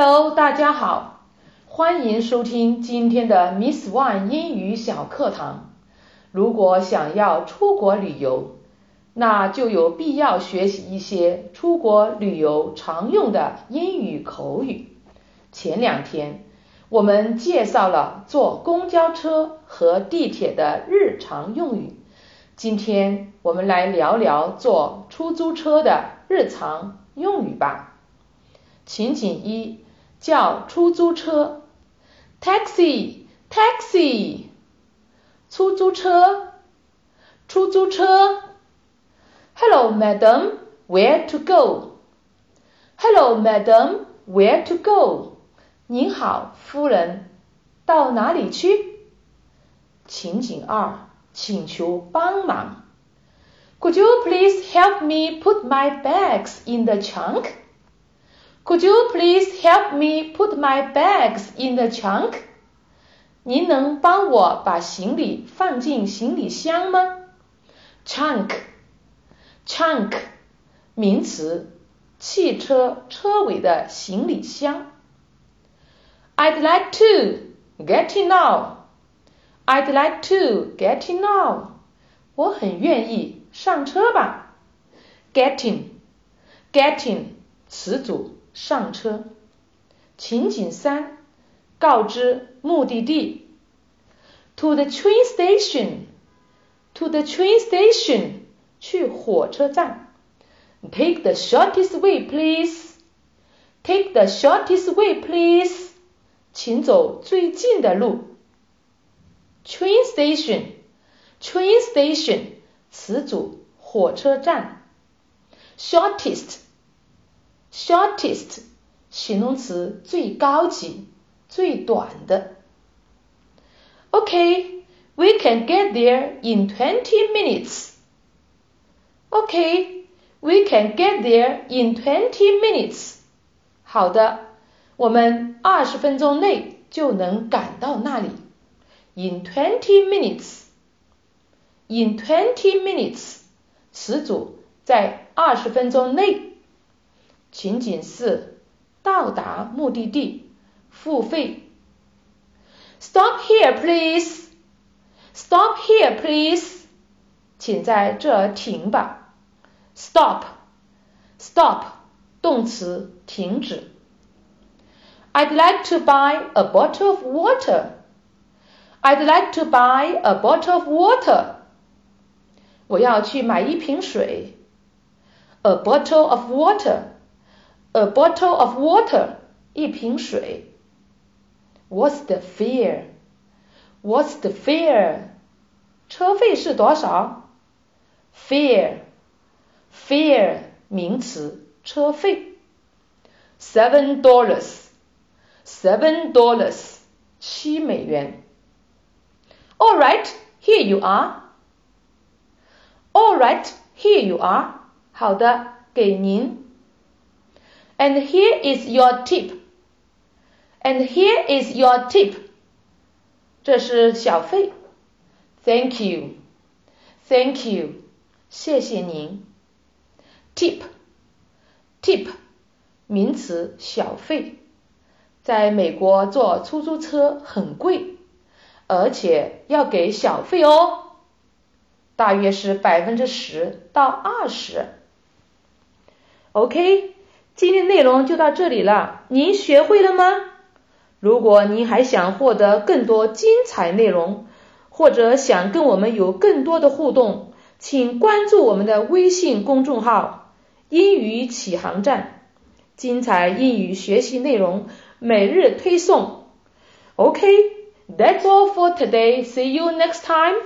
Hello，大家好，欢迎收听今天的 Miss One 英语小课堂。如果想要出国旅游，那就有必要学习一些出国旅游常用的英语口语。前两天我们介绍了坐公交车和地铁的日常用语，今天我们来聊聊坐出租车的日常用语吧。情景一，叫出租车，taxi，taxi，出租车，出租车。Hello, madam, where to go? Hello, madam, where to go? 您好，夫人，到哪里去？情景二，请求帮忙。Could you please help me put my bags in the trunk? Could you please help me put my bags in the trunk? 您能帮我把行李放进行李箱吗？Trunk，trunk，名词，汽车车尾的行李箱。I'd like to get in now. I'd like to get in now. 我很愿意上车吧。Getting，getting，词组。 上车。情景三，告知目的地。To the train station. To the train station. 去火车站。Take the shortest way, please. Take the shortest way, please. 请走最近的路。Train station. Train station. 词组火车站。Shortest. Shortest 形容词最高级、最短的。Okay, we can get there in twenty minutes. Okay, we can get there in twenty minutes. 好的，我们二十分钟内就能赶到那里。In twenty minutes. In twenty minutes 词组在二十分钟内。 情景四，到达目的地，付费。Stop here, please. Stop here, please. 请在这停吧。Stop, stop，动词，停止。I'd like to buy a bottle of water. I'd like to buy a bottle of water. 我要去买一瓶水。A bottle of water. A bottle of water，一瓶水。What's the fare? What's the fare? 车费是多少？Fare, fare 名词，车费。Seven dollars, seven dollars 七美元。All right, here you are. All right, here you are. 好的，给您。 And here is your tip. And here is your tip. 这是小费。Thank you. Thank you. 谢谢您。Tip. Tip. 名词，小费。在美国坐出租车很贵，而且要给小费哦，大约是百分之十到二十。OK。 今天内容就到这里了，您学会了吗？如果您还想获得更多精彩内容，或者想跟我们有更多的互动，请关注我们的微信公众号“英语启航站”，精彩英语学习内容每日推送。OK，that's all for today. See you next time.